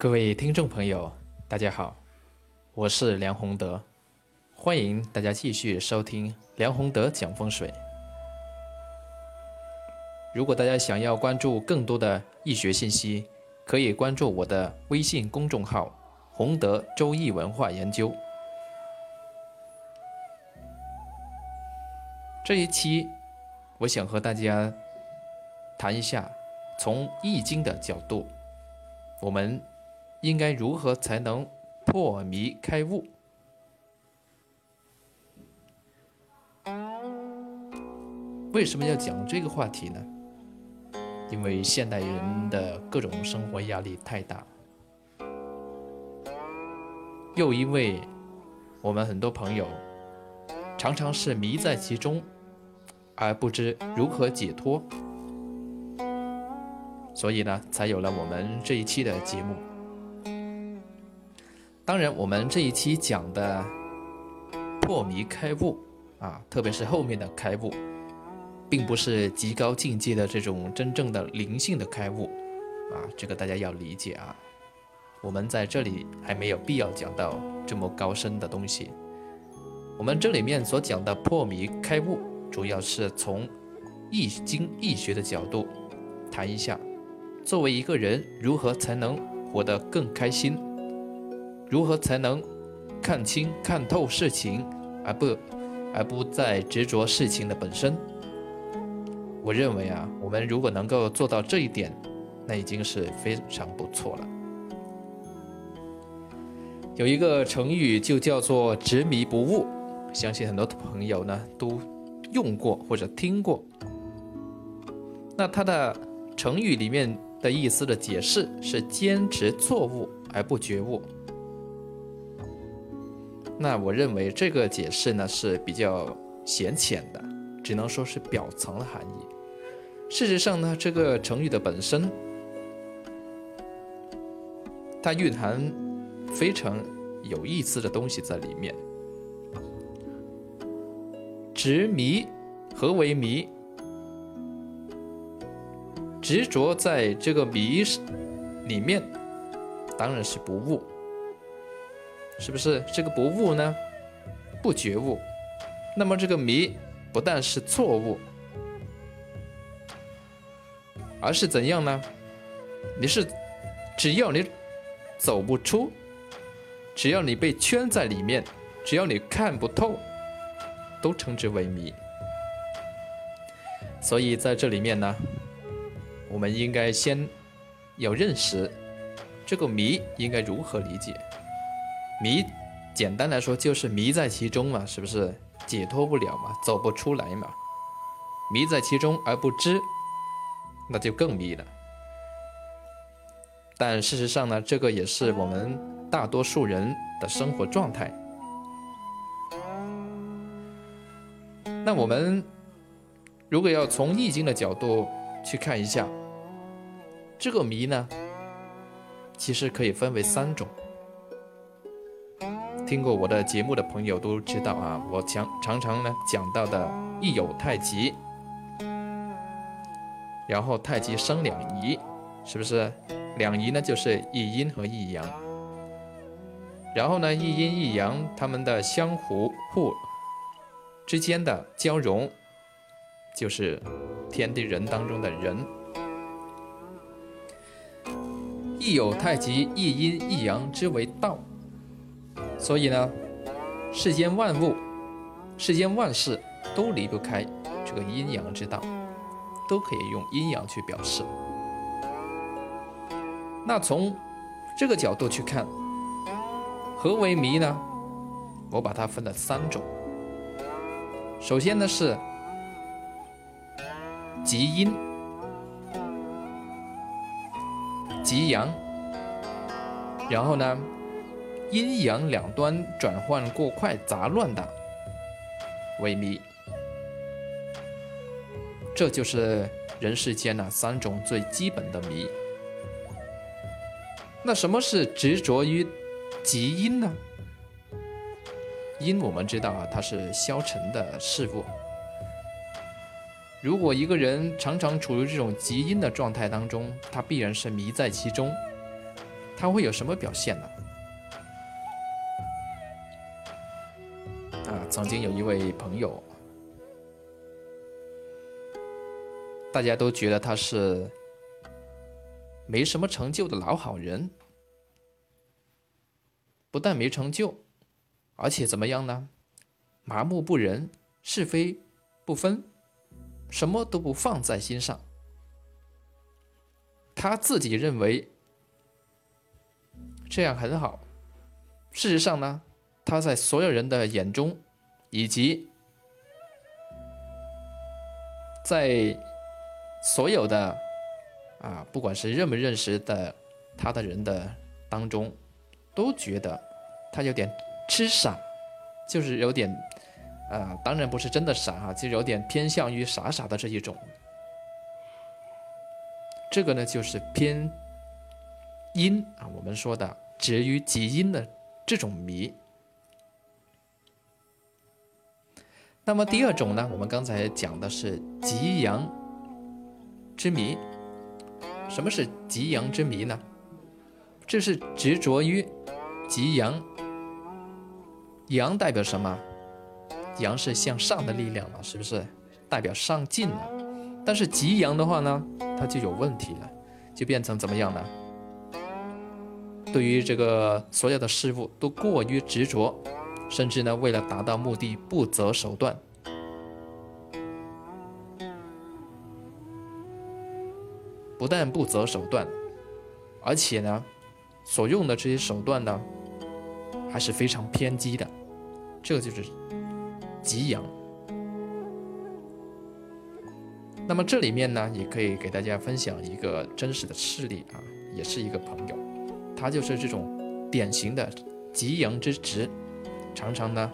各位听众朋友，大家好，我是梁宏德，欢迎大家继续收听梁宏德讲风水。如果大家想要关注更多的易学信息，可以关注我的微信公众号“宏德周易文化研究”。这一期，我想和大家谈一下，从易经的角度，我们应该如何才能破迷开悟？为什么要讲这个话题呢？因为现代人的各种生活压力太大，又因为我们很多朋友常常是迷在其中。而不知如何解脱，所以呢，才有了我们这一期的节目。当然，我们这一期讲的破迷开悟啊，特别是后面的开悟，并不是极高境界的这种真正的灵性的开悟啊，这个大家要理解啊。我们在这里还没有必要讲到这么高深的东西。我们这里面所讲的破迷开悟。主要是从易经易学的角度谈一下，作为一个人如何才能活得更开心，如何才能看清看透事情，而不而不再执着事情的本身。我认为啊，我们如果能够做到这一点，那已经是非常不错了。有一个成语就叫做执迷不悟，相信很多朋友呢都。用过或者听过，那它的成语里面的意思的解释是坚持错误而不觉悟。那我认为这个解释呢是比较浅浅的，只能说是表层的含义。事实上呢，这个成语的本身，它蕴含非常有意思的东西在里面。执迷，何为迷？执着在这个迷里面，当然是不悟，是不是？这个不悟呢，不觉悟，那么这个迷不但是错误，而是怎样呢？你是只要你走不出，只要你被圈在里面，只要你看不透。都称之为迷，所以在这里面呢，我们应该先要认识这个迷应该如何理解。迷，简单来说就是迷在其中嘛，是不是解脱不了嘛，走不出来嘛？迷在其中而不知，那就更迷了。但事实上呢，这个也是我们大多数人的生活状态。那我们如果要从易经的角度去看一下这个谜呢，其实可以分为三种。听过我的节目的朋友都知道啊，我常常常呢讲到的一有太极，然后太极生两仪，是不是？两仪呢就是一阴和一阳，然后呢一阴一阳它们的相互互。之间的交融，就是天地人当中的人。亦有太极，一阴一阳之为道。所以呢，世间万物、世间万事都离不开这个阴阳之道，都可以用阴阳去表示。那从这个角度去看，何为迷呢？我把它分了三种。首先呢是极阴、极阳，然后呢阴阳两端转换过快、杂乱的为迷，这就是人世间呢三种最基本的迷。那什么是执着于极阴呢？阴我们知道啊，它是消沉的事物。如果一个人常常处于这种极阴的状态当中，他必然是迷在其中，他会有什么表现呢？曾经有一位朋友，大家都觉得他是没什么成就的老好人，不但没成就，而且怎么样呢？麻木不仁，是非不分，什么都不放在心上。他自己认为这样很好，事实上呢，他在所有人的眼中，以及在所有的啊，不管是认不认识的他的人的当中，都觉得他有点痴傻，就是有点。啊，当然不是真的傻哈，就有点偏向于傻傻的这一种。这个呢，就是偏阴啊，我们说的止于极阴的这种迷。那么第二种呢，我们刚才讲的是极阳之谜。什么是极阳之谜呢？这是执着于极阳，阳代表什么？阳是向上的力量了，是不是代表上进了？但是极阳的话呢，它就有问题了，就变成怎么样呢？对于这个所有的事物都过于执着，甚至呢，为了达到目的不择手段。不但不择手段，而且呢，所用的这些手段呢，还是非常偏激的，这就是。极阳。那么这里面呢，也可以给大家分享一个真实的事例啊，也是一个朋友，他就是这种典型的极阳之直，常常呢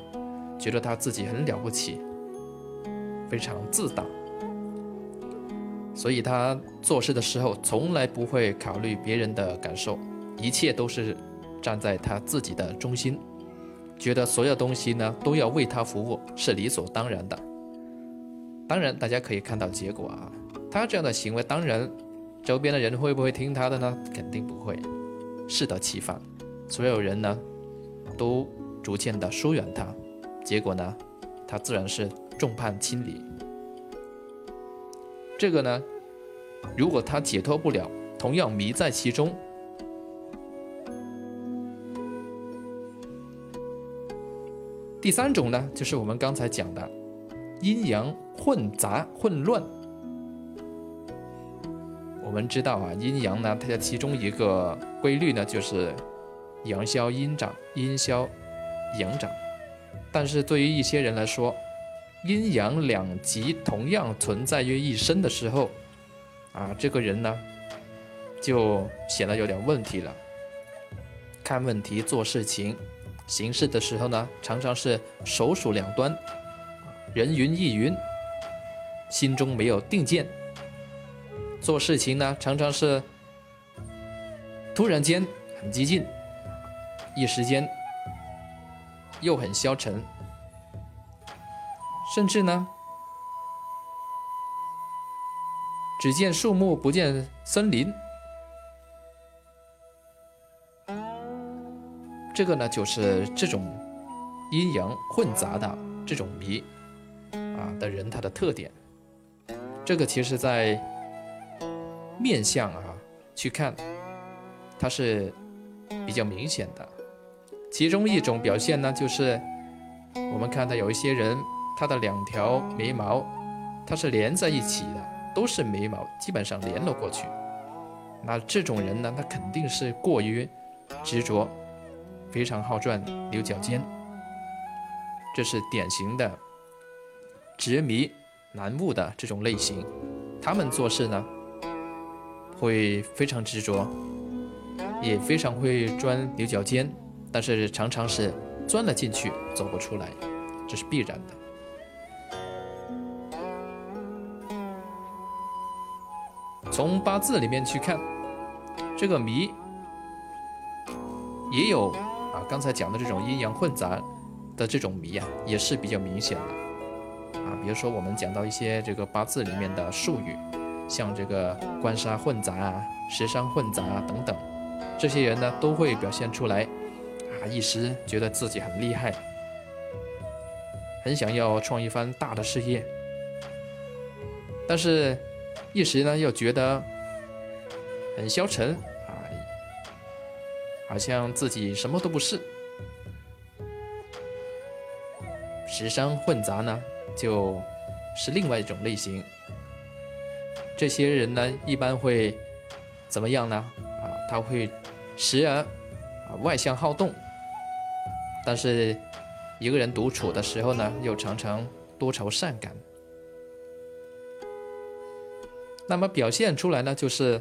觉得他自己很了不起，非常自大，所以他做事的时候从来不会考虑别人的感受，一切都是站在他自己的中心。觉得所有东西呢都要为他服务是理所当然的。当然，大家可以看到结果啊，他这样的行为，当然周边的人会不会听他的呢？肯定不会，适得其反。所有人呢都逐渐的疏远他，结果呢，他自然是众叛亲离。这个呢，如果他解脱不了，同样迷在其中。第三种呢，就是我们刚才讲的阴阳混杂、混乱。我们知道啊，阴阳呢，它的其中一个规律呢，就是阳消阴长，阴消阳长。但是对于一些人来说，阴阳两极同样存在于一身的时候，啊，这个人呢，就显得有点问题了。看问题、做事情。行事的时候呢，常常是手鼠两端，人云亦云，心中没有定见。做事情呢，常常是突然间很激进，一时间又很消沉，甚至呢，只见树木不见森林。这个呢，就是这种阴阳混杂的这种迷啊的人，他的特点。这个其实，在面相啊去看，它是比较明显的。其中一种表现呢，就是我们看到有一些人，他的两条眉毛，它是连在一起的，都是眉毛，基本上连了过去。那这种人呢，他肯定是过于执着。非常好转、牛角尖，这是典型的执迷难悟的这种类型。他们做事呢，会非常执着，也非常会钻牛角尖，但是常常是钻了进去走不出来，这是必然的。从八字里面去看，这个迷也有。啊，刚才讲的这种阴阳混杂的这种迷啊，也是比较明显的啊。比如说我们讲到一些这个八字里面的术语，像这个官杀混杂啊、食伤混杂啊等等，这些人呢都会表现出来，一时觉得自己很厉害，很想要创一番大的事业，但是，一时呢又觉得很消沉啊，好像自己什么都不是。时商混杂呢，就是另外一种类型。这些人呢，一般会怎么样呢？啊，他会时而啊外向好动，但是一个人独处的时候呢，又常常多愁善感。那么表现出来呢，就是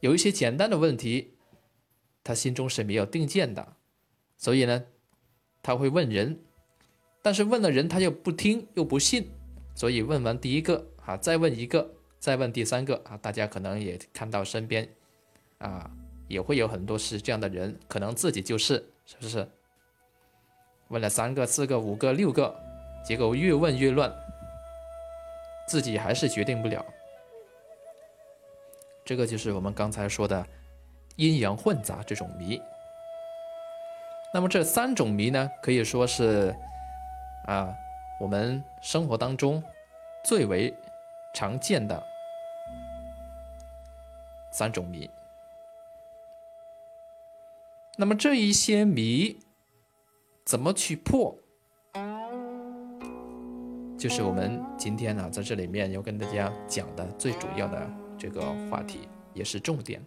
有一些简单的问题，他心中是没有定见的，所以呢，他会问人，但是问了人他又不听又不信。所以问完第一个啊，再问一个，再问第三个啊，大家可能也看到身边啊，也会有很多是这样的人，可能自己就是，是不是？问了三个、四个、五个、六个，结果越问越乱，自己还是决定不了。这个就是我们刚才说的阴阳混杂这种谜。那么这三种谜呢，可以说是啊。我们生活当中最为常见的三种谜，那么这一些谜怎么去破？就是我们今天呢在这里面要跟大家讲的最主要的这个话题，也是重点。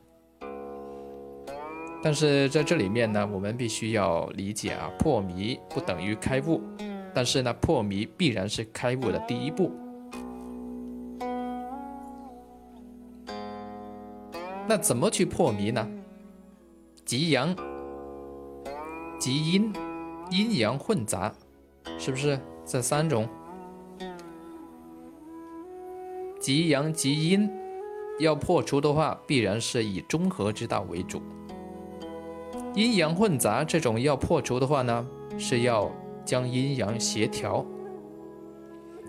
但是在这里面呢，我们必须要理解啊，破谜不等于开悟。但是呢，破谜必然是开悟的第一步。那怎么去破谜呢？吉阳、极阴、阴阳混杂，是不是这三种？极阳极阴要破除的话，必然是以中和之道为主。阴阳混杂这种要破除的话呢，是要。将阴阳协调，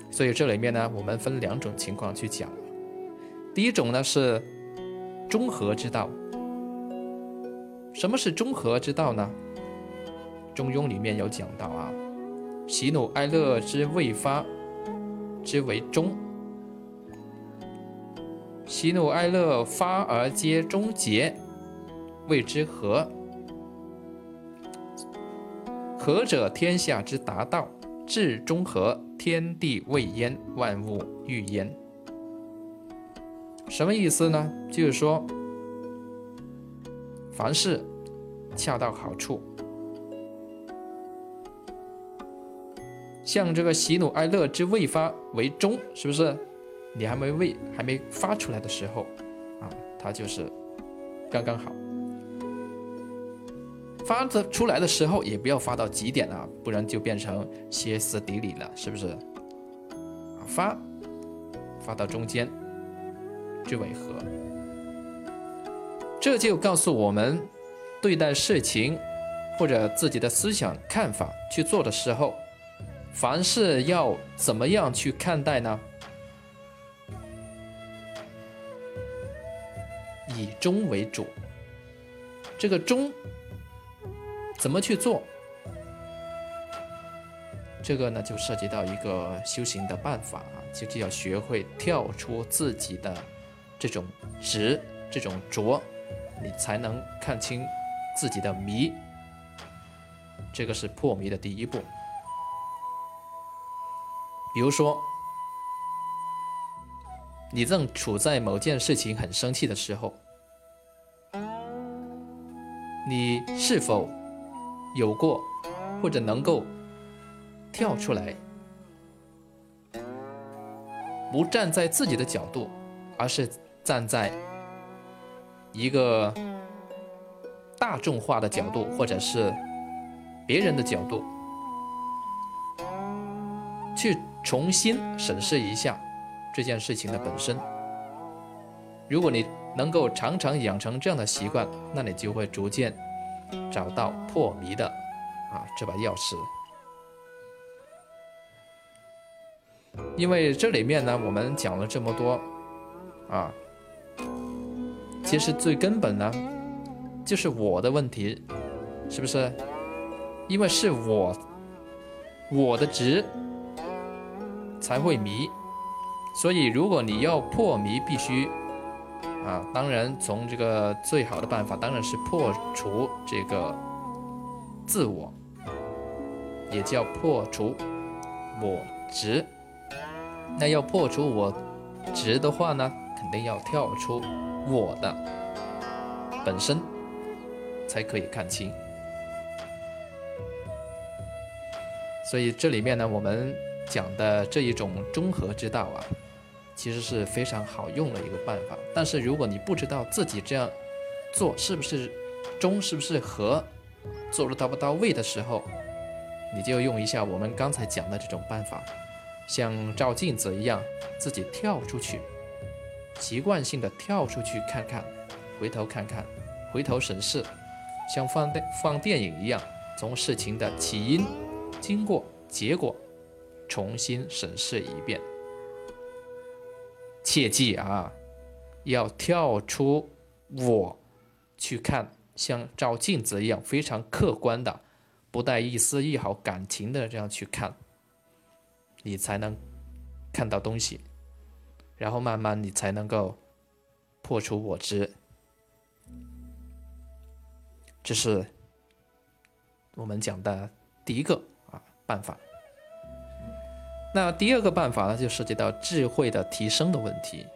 所以这里面呢，我们分两种情况去讲。第一种呢是中和之道。什么是中和之道呢？《中庸》里面有讲到啊，喜怒哀乐之未发之为中，喜怒哀乐发而皆终结，谓之和。和者，天下之达道；至中和，天地未焉，万物欲焉。什么意思呢？就是说，凡事恰到好处。像这个喜怒哀乐之未发为中，是不是？你还没未还没发出来的时候，啊，它就是刚刚好。发的出来的时候也不要发到极点啊，不然就变成歇斯底里了，是不是？发发到中间，最为和。这就告诉我们，对待事情或者自己的思想看法去做的时候，凡事要怎么样去看待呢？以中为主，这个中。怎么去做？这个呢，就涉及到一个修行的办法啊，就是要学会跳出自己的这种执、这种着，你才能看清自己的迷。这个是破迷的第一步。比如说，你正处在某件事情很生气的时候，你是否？有过，或者能够跳出来，不站在自己的角度，而是站在一个大众化的角度，或者是别人的角度，去重新审视一下这件事情的本身。如果你能够常常养成这样的习惯，那你就会逐渐。找到破谜的啊这把钥匙，因为这里面呢，我们讲了这么多啊，其实最根本呢，就是我的问题，是不是？因为是我，我的执才会迷，所以如果你要破迷，必须啊，当然从这个最好的办法当然是破除这个自我，也叫破除我执。那要破除我执的话呢，肯定要跳出我的本身，才可以看清。所以这里面呢，我们讲的这一种中和之道啊，其实是非常好用的一个办法。但是如果你不知道自己这样做是不是中，是不是和，做的到不到位的时候，你就用一下我们刚才讲的这种办法，像照镜子一样，自己跳出去，习惯性的跳出去看看，回头看看，回头审视，像放电放电影一样，从事情的起因。经过结果，重新审视一遍。切记啊，要跳出我去看，像照镜子一样非常客观的，不带一丝一毫感情的这样去看，你才能看到东西，然后慢慢你才能够破除我执。这是我们讲的第一个啊。办法。那第二个办法呢，就涉及到智慧的提升的问题。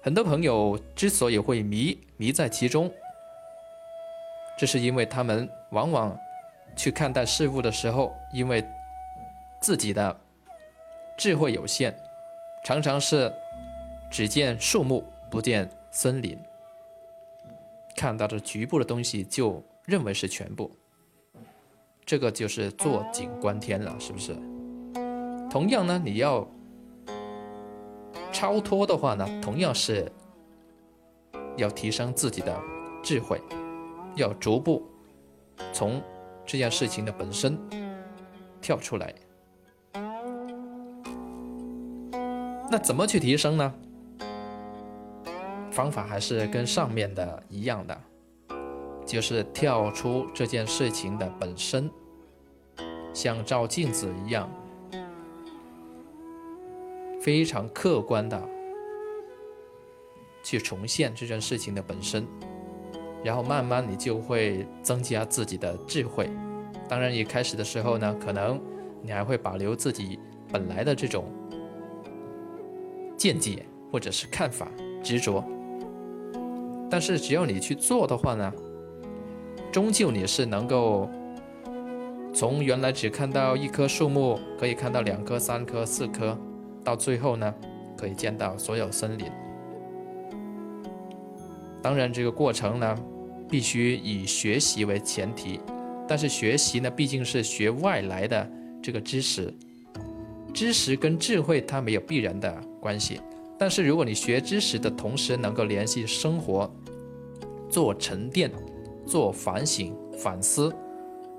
很多朋友之所以会迷迷在其中，这是因为他们往往去看待事物的时候，因为自己的智慧有限，常常是只见树木不见森林，看到的局部的东西就认为是全部。这个就是坐井观天了，是不是？同样呢，你要超脱的话呢，同样是要提升自己的智慧，要逐步从这件事情的本身跳出来。那怎么去提升呢？方法还是跟上面的一样的。就是跳出这件事情的本身，像照镜子一样，非常客观的去重现这件事情的本身，然后慢慢你就会增加自己的智慧。当然，一开始的时候呢，可能你还会保留自己本来的这种见解或者是看法、执着，但是只要你去做的话呢。终究你是能够从原来只看到一棵树木，可以看到两棵、三棵、四棵，到最后呢，可以见到所有森林。当然，这个过程呢，必须以学习为前提。但是学习呢，毕竟是学外来的这个知识，知识跟智慧它没有必然的关系。但是如果你学知识的同时能够联系生活，做沉淀。做反省、反思，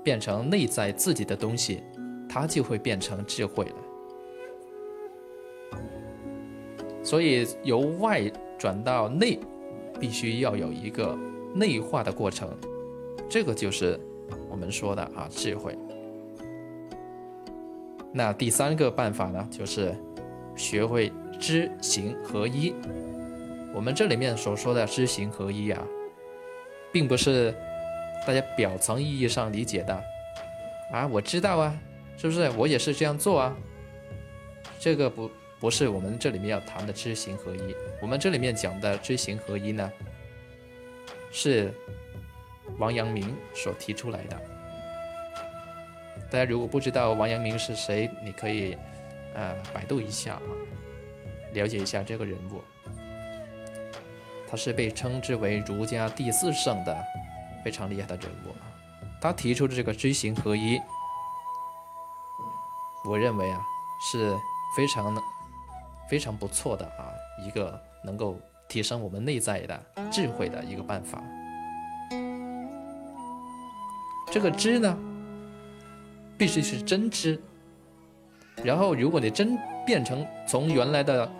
变成内在自己的东西，它就会变成智慧了。所以由外转到内，必须要有一个内化的过程，这个就是我们说的啊智慧。那第三个办法呢，就是学会知行合一。我们这里面所说的知行合一啊。并不是大家表层意义上理解的啊，我知道啊，是不是？我也是这样做啊。这个不不是我们这里面要谈的知行合一。我们这里面讲的知行合一呢，是王阳明所提出来的。大家如果不知道王阳明是谁，你可以呃百度一下啊，了解一下这个人物。他是被称之为儒家第四圣的非常厉害的人物！他提出的这个知行合一，我认为啊是非常非常不错的啊一个能够提升我们内在的智慧的一个办法。这个知呢，必须是真知。然后，如果你真变成从原来的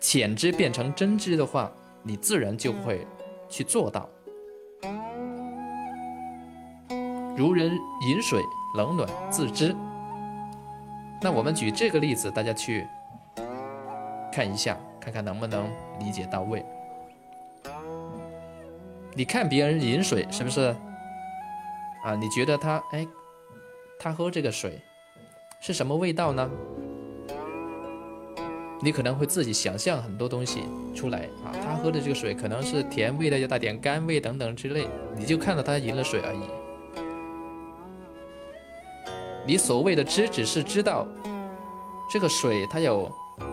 浅知变成真知的话，你自然就会去做到。如人饮水，冷暖自知。那我们举这个例子，大家去看一下，看看能不能理解到位。你看别人饮水，是不是？啊，你觉得他哎，他喝这个水是什么味道呢？你可能会自己想象很多东西出来啊，他喝的这个水可能是甜味的，要带点甘味等等之类，你就看到他饮了水而已。你所谓的知，只是知道这个水它有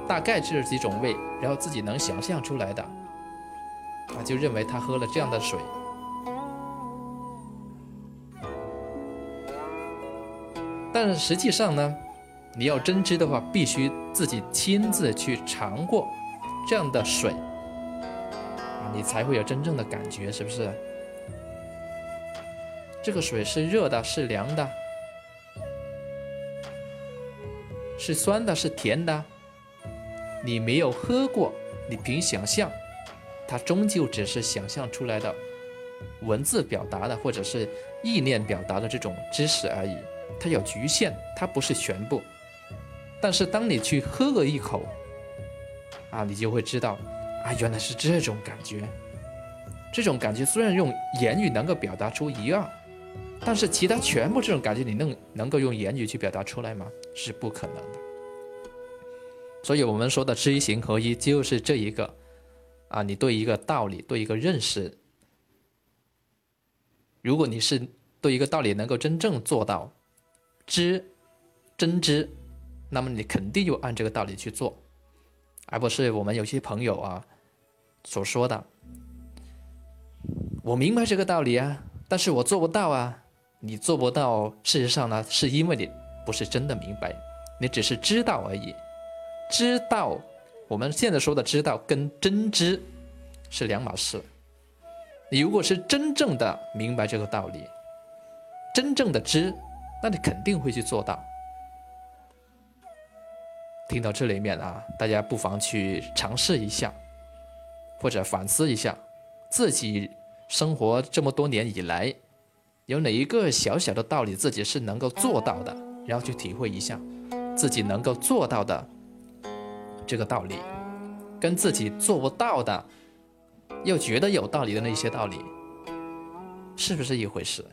大概这几种味，然后自己能想象出来的，啊，就认为他喝了这样的水。但实际上呢？你要真知的话，必须自己亲自去尝过这样的水，你才会有真正的感觉，是不是？这个水是热的，是凉的，是酸的，是甜的。你没有喝过，你凭想象，它终究只是想象出来的文字表达的，或者是意念表达的这种知识而已，它有局限，它不是全部。但是当你去喝了一口，啊，你就会知道，啊，原来是这种感觉。这种感觉虽然用言语能够表达出一二，但是其他全部这种感觉，你能能够用言语去表达出来吗？是不可能的。所以我们说的知行合一，就是这一个，啊，你对一个道理，对一个认识，如果你是对一个道理能够真正做到知，真知。那么你肯定就按这个道理去做，而不是我们有些朋友啊所说的，我明白这个道理啊，但是我做不到啊。你做不到，事实上呢，是因为你不是真的明白，你只是知道而已。知道，我们现在说的知道跟真知是两码事。你如果是真正的明白这个道理，真正的知，那你肯定会去做到。听到这里面啊，大家不妨去尝试一下，或者反思一下，自己生活这么多年以来，有哪一个小小的道理自己是能够做到的，然后去体会一下，自己能够做到的这个道理，跟自己做不到的，又觉得有道理的那些道理，是不是一回事？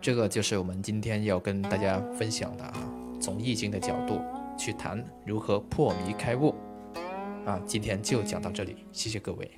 这个就是我们今天要跟大家分享的啊。从易经的角度去谈如何破迷开悟，啊，今天就讲到这里，谢谢各位。